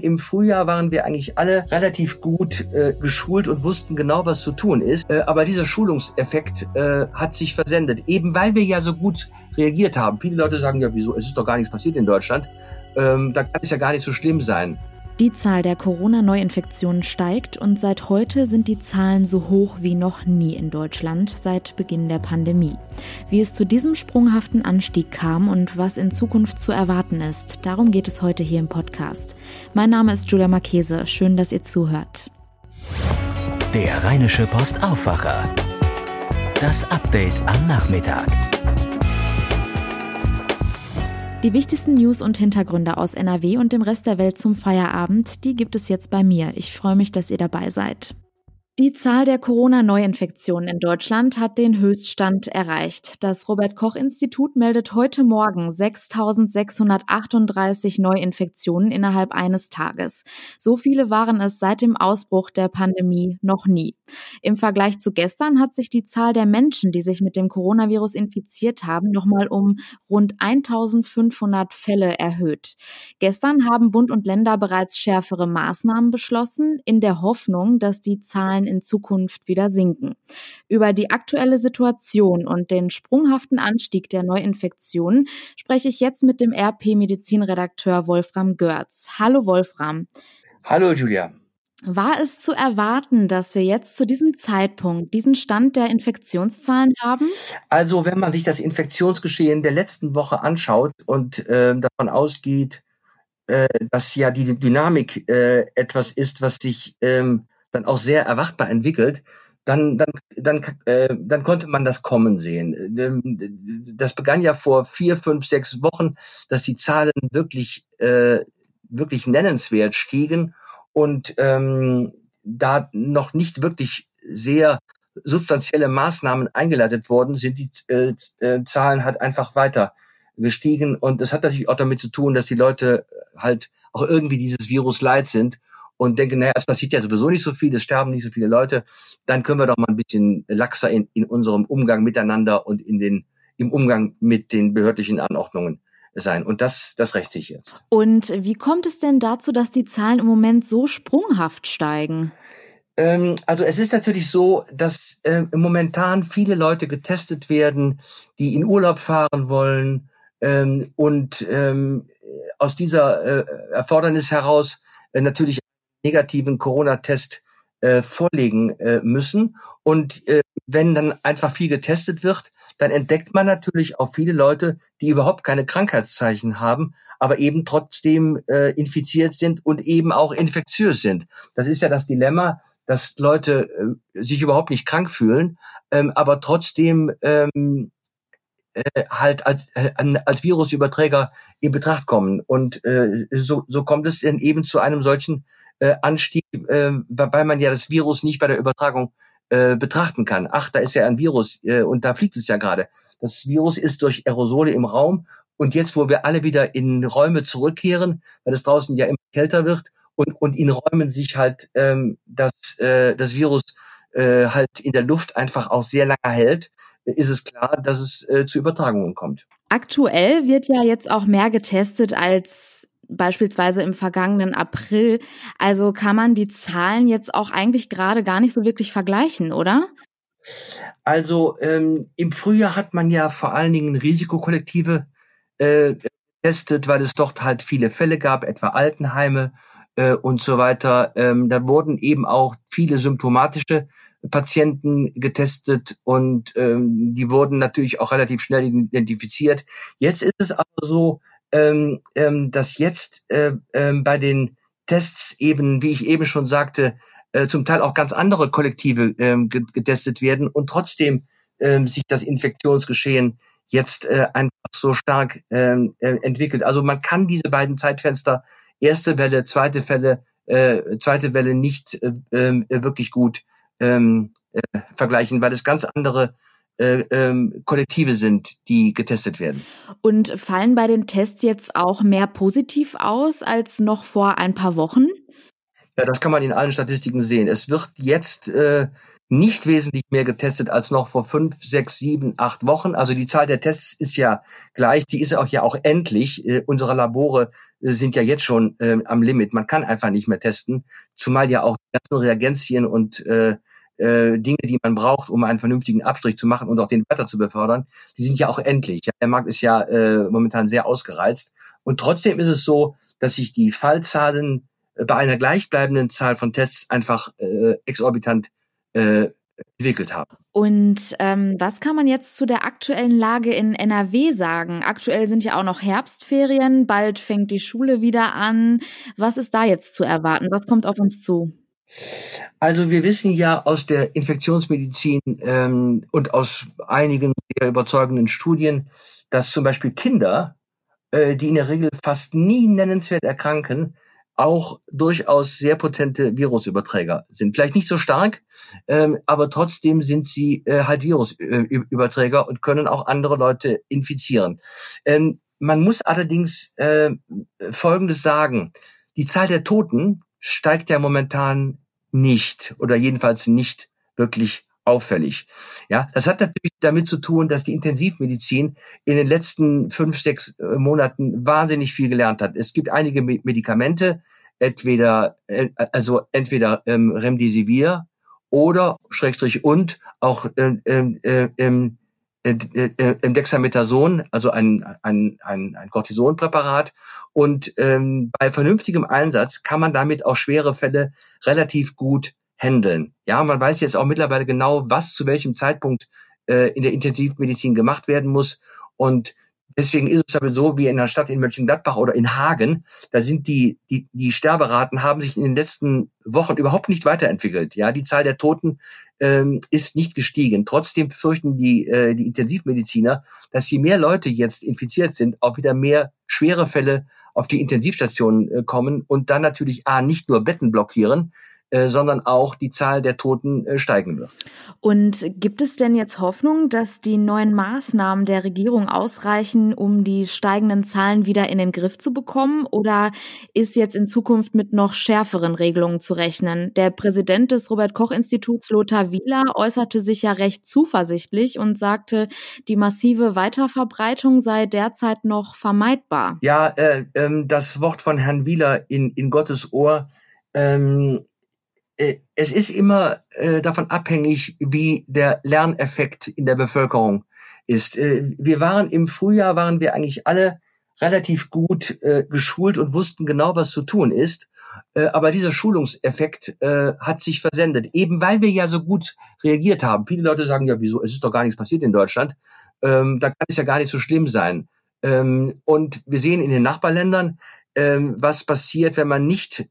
Im Frühjahr waren wir eigentlich alle relativ gut äh, geschult und wussten genau, was zu tun ist. Äh, aber dieser Schulungseffekt äh, hat sich versendet, eben weil wir ja so gut reagiert haben. Viele Leute sagen ja, wieso, es ist doch gar nichts passiert in Deutschland. Ähm, da kann es ja gar nicht so schlimm sein. Die Zahl der Corona-Neuinfektionen steigt und seit heute sind die Zahlen so hoch wie noch nie in Deutschland seit Beginn der Pandemie. Wie es zu diesem sprunghaften Anstieg kam und was in Zukunft zu erwarten ist, darum geht es heute hier im Podcast. Mein Name ist Julia Marchese. Schön, dass ihr zuhört. Der Rheinische Post Aufwacher. Das Update am Nachmittag. Die wichtigsten News und Hintergründe aus NRW und dem Rest der Welt zum Feierabend, die gibt es jetzt bei mir. Ich freue mich, dass ihr dabei seid. Die Zahl der Corona-Neuinfektionen in Deutschland hat den Höchststand erreicht. Das Robert Koch Institut meldet heute Morgen 6.638 Neuinfektionen innerhalb eines Tages. So viele waren es seit dem Ausbruch der Pandemie noch nie. Im Vergleich zu gestern hat sich die Zahl der Menschen, die sich mit dem Coronavirus infiziert haben, nochmal um rund 1.500 Fälle erhöht. Gestern haben Bund und Länder bereits schärfere Maßnahmen beschlossen, in der Hoffnung, dass die Zahlen Zahlen in Zukunft wieder sinken. Über die aktuelle Situation und den sprunghaften Anstieg der Neuinfektionen spreche ich jetzt mit dem RP-Medizinredakteur Wolfram Görz. Hallo Wolfram. Hallo Julia. War es zu erwarten, dass wir jetzt zu diesem Zeitpunkt diesen Stand der Infektionszahlen haben? Also wenn man sich das Infektionsgeschehen der letzten Woche anschaut und äh, davon ausgeht, äh, dass ja die Dynamik äh, etwas ist, was sich ähm, dann auch sehr erwartbar entwickelt, dann, dann, dann, äh, dann konnte man das kommen sehen. Ähm, das begann ja vor vier, fünf, sechs Wochen, dass die Zahlen wirklich, äh, wirklich nennenswert stiegen und ähm, da noch nicht wirklich sehr substanzielle Maßnahmen eingeleitet worden sind, die äh, äh, Zahlen halt einfach weiter gestiegen. Und das hat natürlich auch damit zu tun, dass die Leute halt auch irgendwie dieses Virus leid sind und denken, naja, es passiert ja sowieso nicht so viel, es sterben nicht so viele Leute, dann können wir doch mal ein bisschen laxer in, in unserem Umgang miteinander und in den, im Umgang mit den behördlichen Anordnungen sein. Und das, das rächt sich jetzt. Und wie kommt es denn dazu, dass die Zahlen im Moment so sprunghaft steigen? Ähm, also es ist natürlich so, dass äh, momentan viele Leute getestet werden, die in Urlaub fahren wollen ähm, und ähm, aus dieser äh, Erfordernis heraus äh, natürlich negativen Corona-Test äh, vorlegen äh, müssen. Und äh, wenn dann einfach viel getestet wird, dann entdeckt man natürlich auch viele Leute, die überhaupt keine Krankheitszeichen haben, aber eben trotzdem äh, infiziert sind und eben auch infektiös sind. Das ist ja das Dilemma, dass Leute äh, sich überhaupt nicht krank fühlen, ähm, aber trotzdem ähm, äh, halt als, äh, als Virusüberträger in Betracht kommen. Und äh, so, so kommt es dann eben zu einem solchen äh, Anstieg, äh, weil man ja das Virus nicht bei der Übertragung äh, betrachten kann. Ach, da ist ja ein Virus äh, und da fliegt es ja gerade. Das Virus ist durch Aerosole im Raum und jetzt, wo wir alle wieder in Räume zurückkehren, weil es draußen ja immer kälter wird und, und in Räumen sich halt ähm, das, äh, das Virus äh, halt in der Luft einfach auch sehr lange hält, ist es klar, dass es äh, zu Übertragungen kommt. Aktuell wird ja jetzt auch mehr getestet als beispielsweise im vergangenen April. Also kann man die Zahlen jetzt auch eigentlich gerade gar nicht so wirklich vergleichen, oder? Also ähm, im Frühjahr hat man ja vor allen Dingen Risikokollektive äh, getestet, weil es dort halt viele Fälle gab, etwa Altenheime äh, und so weiter. Ähm, da wurden eben auch viele symptomatische Patienten getestet und ähm, die wurden natürlich auch relativ schnell identifiziert. Jetzt ist es aber so, ähm, ähm, dass jetzt äh, ähm, bei den Tests eben, wie ich eben schon sagte, äh, zum Teil auch ganz andere Kollektive ähm, getestet werden und trotzdem ähm, sich das Infektionsgeschehen jetzt äh, einfach so stark ähm, äh, entwickelt. Also man kann diese beiden Zeitfenster, erste Welle, zweite Welle, äh, zweite Welle nicht äh, äh, wirklich gut ähm, äh, vergleichen, weil es ganz andere äh, ähm, Kollektive sind, die getestet werden. Und fallen bei den Tests jetzt auch mehr positiv aus als noch vor ein paar Wochen? Ja, das kann man in allen Statistiken sehen. Es wird jetzt äh, nicht wesentlich mehr getestet als noch vor fünf, sechs, sieben, acht Wochen. Also die Zahl der Tests ist ja gleich, die ist auch ja auch endlich. Äh, unsere Labore äh, sind ja jetzt schon äh, am Limit. Man kann einfach nicht mehr testen, zumal ja auch die ganzen Reagenzien und äh, äh, Dinge, die man braucht, um einen vernünftigen Abstrich zu machen und auch den weiter zu befördern, die sind ja auch endlich. Der Markt ist ja äh, momentan sehr ausgereizt. Und trotzdem ist es so, dass sich die Fallzahlen äh, bei einer gleichbleibenden Zahl von Tests einfach äh, exorbitant äh, entwickelt haben. Und ähm, was kann man jetzt zu der aktuellen Lage in NRW sagen? Aktuell sind ja auch noch Herbstferien, bald fängt die Schule wieder an. Was ist da jetzt zu erwarten? Was kommt auf uns zu? Also wir wissen ja aus der Infektionsmedizin ähm, und aus einigen sehr überzeugenden Studien, dass zum Beispiel Kinder, äh, die in der Regel fast nie nennenswert erkranken, auch durchaus sehr potente Virusüberträger sind. Vielleicht nicht so stark, ähm, aber trotzdem sind sie äh, halt Virusüberträger und können auch andere Leute infizieren. Ähm, man muss allerdings äh, Folgendes sagen. Die Zahl der Toten steigt ja momentan nicht oder jedenfalls nicht wirklich auffällig. Ja, das hat natürlich damit zu tun, dass die Intensivmedizin in den letzten fünf, sechs äh, Monaten wahnsinnig viel gelernt hat. Es gibt einige Medikamente, entweder, äh, also entweder ähm, Remdesivir oder Schrägstrich und auch ähm, ähm, ähm, ähm äh, äh, Dexamethason, also ein, ein, ein, ein Cortisonpräparat. Und ähm, bei vernünftigem Einsatz kann man damit auch schwere Fälle relativ gut handeln. Ja, man weiß jetzt auch mittlerweile genau, was zu welchem Zeitpunkt äh, in der Intensivmedizin gemacht werden muss. Und Deswegen ist es aber so, wie in der Stadt in Mönchengladbach oder in Hagen, da sind die, die, die Sterberaten haben sich in den letzten Wochen überhaupt nicht weiterentwickelt. Ja, die Zahl der Toten ähm, ist nicht gestiegen. Trotzdem fürchten die, äh, die Intensivmediziner, dass je mehr Leute jetzt infiziert sind, auch wieder mehr schwere Fälle auf die Intensivstationen äh, kommen und dann natürlich A, nicht nur Betten blockieren, sondern auch die Zahl der Toten äh, steigen wird. Und gibt es denn jetzt Hoffnung, dass die neuen Maßnahmen der Regierung ausreichen, um die steigenden Zahlen wieder in den Griff zu bekommen? Oder ist jetzt in Zukunft mit noch schärferen Regelungen zu rechnen? Der Präsident des Robert Koch Instituts, Lothar Wieler, äußerte sich ja recht zuversichtlich und sagte, die massive Weiterverbreitung sei derzeit noch vermeidbar. Ja, äh, ähm, das Wort von Herrn Wieler in, in Gottes Ohr ähm, äh, es ist immer äh, davon abhängig, wie der Lerneffekt in der Bevölkerung ist. Äh, wir waren im Frühjahr, waren wir eigentlich alle relativ gut äh, geschult und wussten genau, was zu tun ist. Äh, aber dieser Schulungseffekt äh, hat sich versendet, eben weil wir ja so gut reagiert haben. Viele Leute sagen ja, wieso, es ist doch gar nichts passiert in Deutschland. Ähm, da kann es ja gar nicht so schlimm sein. Ähm, und wir sehen in den Nachbarländern, ähm, was passiert, wenn man nicht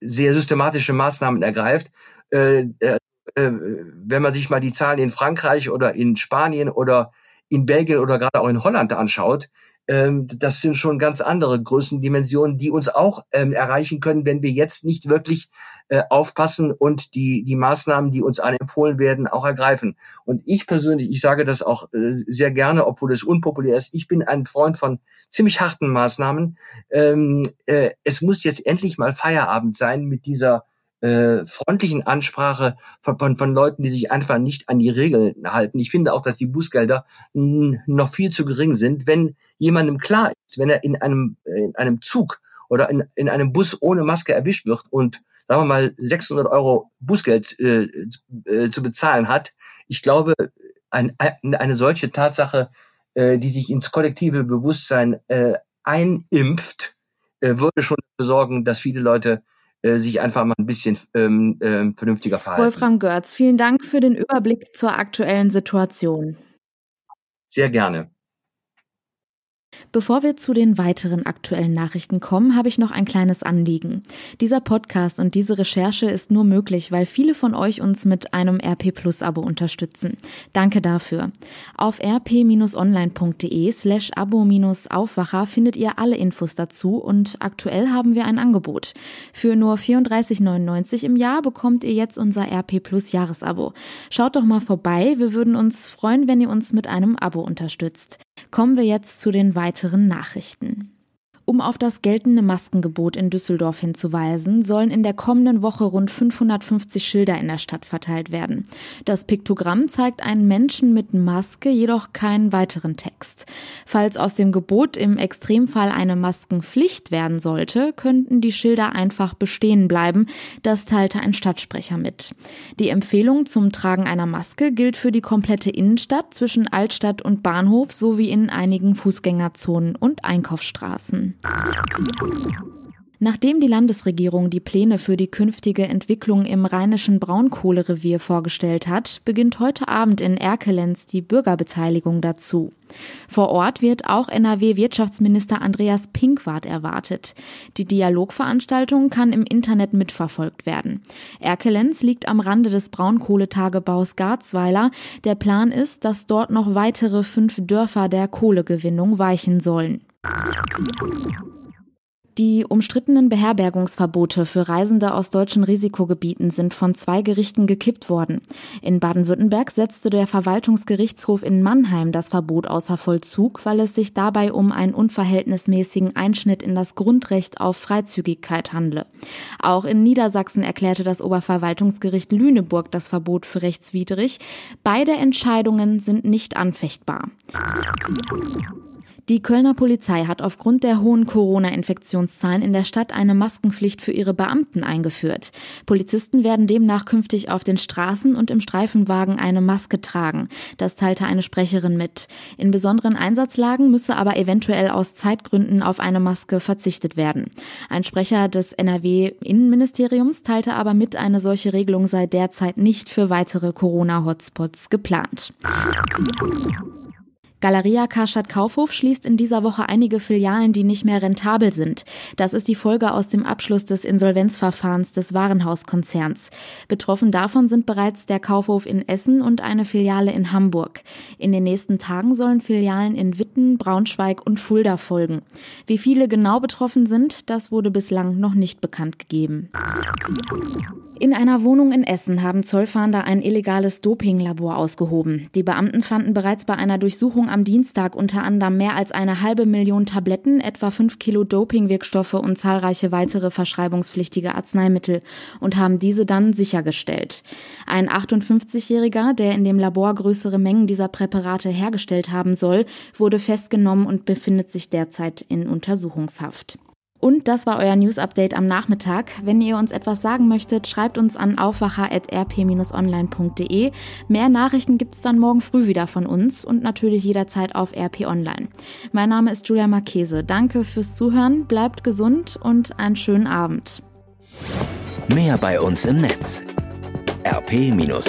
sehr systematische Maßnahmen ergreift. Äh, äh, äh, wenn man sich mal die Zahlen in Frankreich oder in Spanien oder in Belgien oder gerade auch in Holland anschaut, ähm, das sind schon ganz andere Größendimensionen, die uns auch ähm, erreichen können, wenn wir jetzt nicht wirklich äh, aufpassen und die, die Maßnahmen, die uns empfohlen werden, auch ergreifen. Und ich persönlich, ich sage das auch äh, sehr gerne, obwohl es unpopulär ist, ich bin ein Freund von ziemlich harten Maßnahmen. Ähm, äh, es muss jetzt endlich mal Feierabend sein mit dieser äh, freundlichen Ansprache von, von, von Leuten, die sich einfach nicht an die Regeln halten. Ich finde auch, dass die Bußgelder noch viel zu gering sind. Wenn jemandem klar ist, wenn er in einem, in einem Zug oder in, in einem Bus ohne Maske erwischt wird und sagen wir mal 600 Euro Bußgeld äh, äh, zu bezahlen hat, ich glaube, ein, eine solche Tatsache, äh, die sich ins kollektive Bewusstsein äh, einimpft, äh, würde schon sorgen, dass viele Leute äh, sich einfach mal ein bisschen ähm, ähm, vernünftiger verhalten. Wolfram Görz, vielen Dank für den Überblick zur aktuellen Situation. Sehr gerne. Bevor wir zu den weiteren aktuellen Nachrichten kommen, habe ich noch ein kleines Anliegen. Dieser Podcast und diese Recherche ist nur möglich, weil viele von euch uns mit einem RP Plus Abo unterstützen. Danke dafür. Auf rp-online.de slash abo-aufwacher findet ihr alle Infos dazu und aktuell haben wir ein Angebot. Für nur 34,99 im Jahr bekommt ihr jetzt unser RP Plus Jahresabo. Schaut doch mal vorbei, wir würden uns freuen, wenn ihr uns mit einem Abo unterstützt. Kommen wir jetzt zu den weiteren Nachrichten. Um auf das geltende Maskengebot in Düsseldorf hinzuweisen, sollen in der kommenden Woche rund 550 Schilder in der Stadt verteilt werden. Das Piktogramm zeigt einen Menschen mit Maske, jedoch keinen weiteren Text. Falls aus dem Gebot im Extremfall eine Maskenpflicht werden sollte, könnten die Schilder einfach bestehen bleiben. Das teilte ein Stadtsprecher mit. Die Empfehlung zum Tragen einer Maske gilt für die komplette Innenstadt zwischen Altstadt und Bahnhof sowie in einigen Fußgängerzonen und Einkaufsstraßen. Nachdem die Landesregierung die Pläne für die künftige Entwicklung im rheinischen Braunkohlerevier vorgestellt hat, beginnt heute Abend in Erkelenz die Bürgerbeteiligung dazu. Vor Ort wird auch NRW-Wirtschaftsminister Andreas Pinkwart erwartet. Die Dialogveranstaltung kann im Internet mitverfolgt werden. Erkelenz liegt am Rande des Braunkohletagebaus Garzweiler. Der Plan ist, dass dort noch weitere fünf Dörfer der Kohlegewinnung weichen sollen. Die umstrittenen Beherbergungsverbote für Reisende aus deutschen Risikogebieten sind von zwei Gerichten gekippt worden. In Baden-Württemberg setzte der Verwaltungsgerichtshof in Mannheim das Verbot außer Vollzug, weil es sich dabei um einen unverhältnismäßigen Einschnitt in das Grundrecht auf Freizügigkeit handle. Auch in Niedersachsen erklärte das Oberverwaltungsgericht Lüneburg das Verbot für rechtswidrig. Beide Entscheidungen sind nicht anfechtbar. Die Kölner Polizei hat aufgrund der hohen Corona-Infektionszahlen in der Stadt eine Maskenpflicht für ihre Beamten eingeführt. Polizisten werden demnach künftig auf den Straßen und im Streifenwagen eine Maske tragen. Das teilte eine Sprecherin mit. In besonderen Einsatzlagen müsse aber eventuell aus Zeitgründen auf eine Maske verzichtet werden. Ein Sprecher des NRW-Innenministeriums teilte aber mit, eine solche Regelung sei derzeit nicht für weitere Corona-Hotspots geplant. Galeria Karstadt Kaufhof schließt in dieser Woche einige Filialen, die nicht mehr rentabel sind. Das ist die Folge aus dem Abschluss des Insolvenzverfahrens des Warenhauskonzerns. Betroffen davon sind bereits der Kaufhof in Essen und eine Filiale in Hamburg. In den nächsten Tagen sollen Filialen in Witten, Braunschweig und Fulda folgen. Wie viele genau betroffen sind, das wurde bislang noch nicht bekannt gegeben. In einer Wohnung in Essen haben Zollfahnder ein illegales Dopinglabor ausgehoben. Die Beamten fanden bereits bei einer Durchsuchung am Dienstag unter anderem mehr als eine halbe Million Tabletten, etwa fünf Kilo Dopingwirkstoffe und zahlreiche weitere verschreibungspflichtige Arzneimittel und haben diese dann sichergestellt. Ein 58-Jähriger, der in dem Labor größere Mengen dieser Präparate hergestellt haben soll, wurde festgenommen und befindet sich derzeit in Untersuchungshaft. Und das war euer News Update am Nachmittag. Wenn ihr uns etwas sagen möchtet, schreibt uns an aufwacher.rp-online.de. Mehr Nachrichten gibt es dann morgen früh wieder von uns und natürlich jederzeit auf RP Online. Mein Name ist Julia Marchese. Danke fürs Zuhören, bleibt gesund und einen schönen Abend. Mehr bei uns im Netz rp-online.de